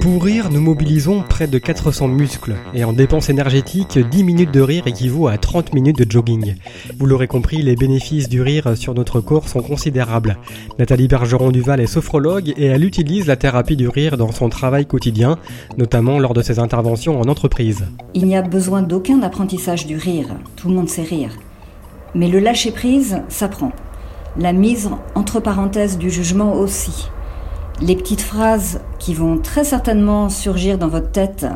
Pour rire, nous mobilisons près de 400 muscles et en dépenses énergétiques, 10 minutes de rire équivaut à 30 minutes de jogging. Vous l'aurez compris, les bénéfices du rire sur notre corps sont considérables. Nathalie Bergeron-Duval est sophrologue et elle utilise la thérapie du rire dans son travail quotidien, notamment lors de ses interventions en entreprise. Il n'y a besoin d'aucun apprentissage du rire, tout le monde sait rire. Mais le lâcher-prise s'apprend. La mise entre parenthèses du jugement aussi les petites phrases qui vont très certainement surgir dans votre tête,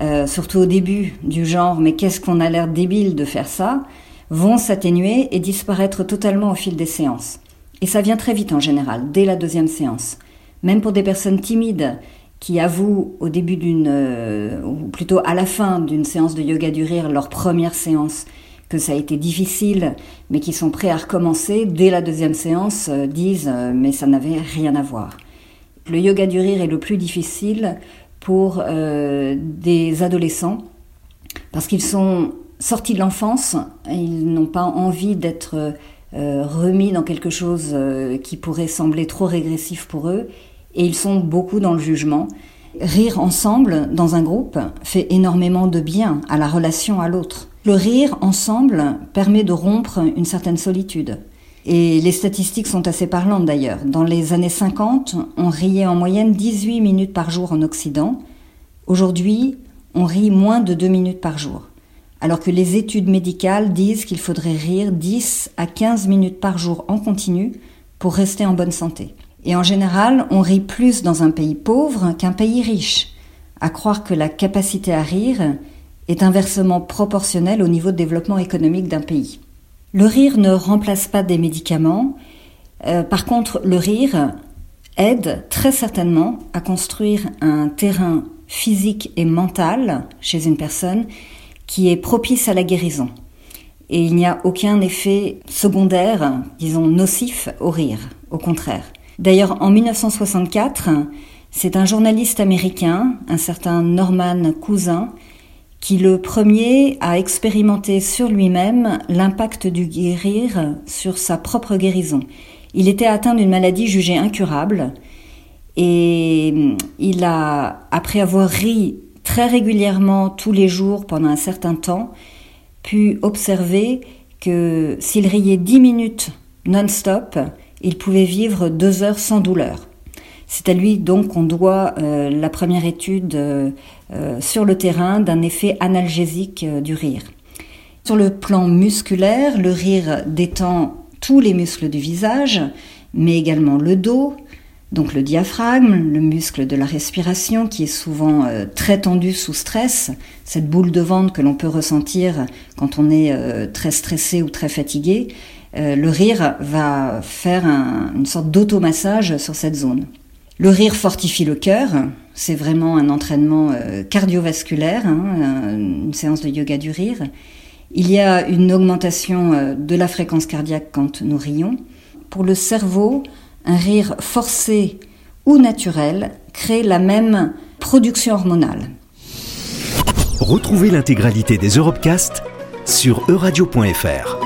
euh, surtout au début, du genre mais qu'est-ce qu'on a l'air débile de faire ça, vont s'atténuer et disparaître totalement au fil des séances. Et ça vient très vite en général, dès la deuxième séance. Même pour des personnes timides qui avouent au début d'une, euh, ou plutôt à la fin d'une séance de yoga du rire, leur première séance, que ça a été difficile, mais qui sont prêts à recommencer, dès la deuxième séance, euh, disent mais ça n'avait rien à voir. Le yoga du rire est le plus difficile pour euh, des adolescents parce qu'ils sont sortis de l'enfance, ils n'ont pas envie d'être euh, remis dans quelque chose euh, qui pourrait sembler trop régressif pour eux et ils sont beaucoup dans le jugement. Rire ensemble dans un groupe fait énormément de bien à la relation à l'autre. Le rire ensemble permet de rompre une certaine solitude. Et les statistiques sont assez parlantes d'ailleurs. Dans les années 50, on riait en moyenne 18 minutes par jour en Occident. Aujourd'hui, on rit moins de 2 minutes par jour. Alors que les études médicales disent qu'il faudrait rire 10 à 15 minutes par jour en continu pour rester en bonne santé. Et en général, on rit plus dans un pays pauvre qu'un pays riche. À croire que la capacité à rire est inversement proportionnelle au niveau de développement économique d'un pays. Le rire ne remplace pas des médicaments. Euh, par contre, le rire aide très certainement à construire un terrain physique et mental chez une personne qui est propice à la guérison. Et il n'y a aucun effet secondaire, disons nocif, au rire, au contraire. D'ailleurs, en 1964, c'est un journaliste américain, un certain Norman Cousin, qui le premier a expérimenté sur lui-même l'impact du guérir sur sa propre guérison. Il était atteint d'une maladie jugée incurable et il a, après avoir ri très régulièrement tous les jours pendant un certain temps, pu observer que s'il riait dix minutes non-stop, il pouvait vivre deux heures sans douleur. C'est à lui donc qu'on doit euh, la première étude euh, euh, sur le terrain d'un effet analgésique du rire. Sur le plan musculaire, le rire détend tous les muscles du visage, mais également le dos, donc le diaphragme, le muscle de la respiration qui est souvent très tendu sous stress, cette boule de ventre que l'on peut ressentir quand on est très stressé ou très fatigué, le rire va faire une sorte d'automassage sur cette zone. Le rire fortifie le cœur, c'est vraiment un entraînement euh, cardiovasculaire, hein, une séance de yoga du rire. Il y a une augmentation euh, de la fréquence cardiaque quand nous rions. Pour le cerveau, un rire forcé ou naturel crée la même production hormonale. Retrouvez l'intégralité des Europecast sur euradio.fr.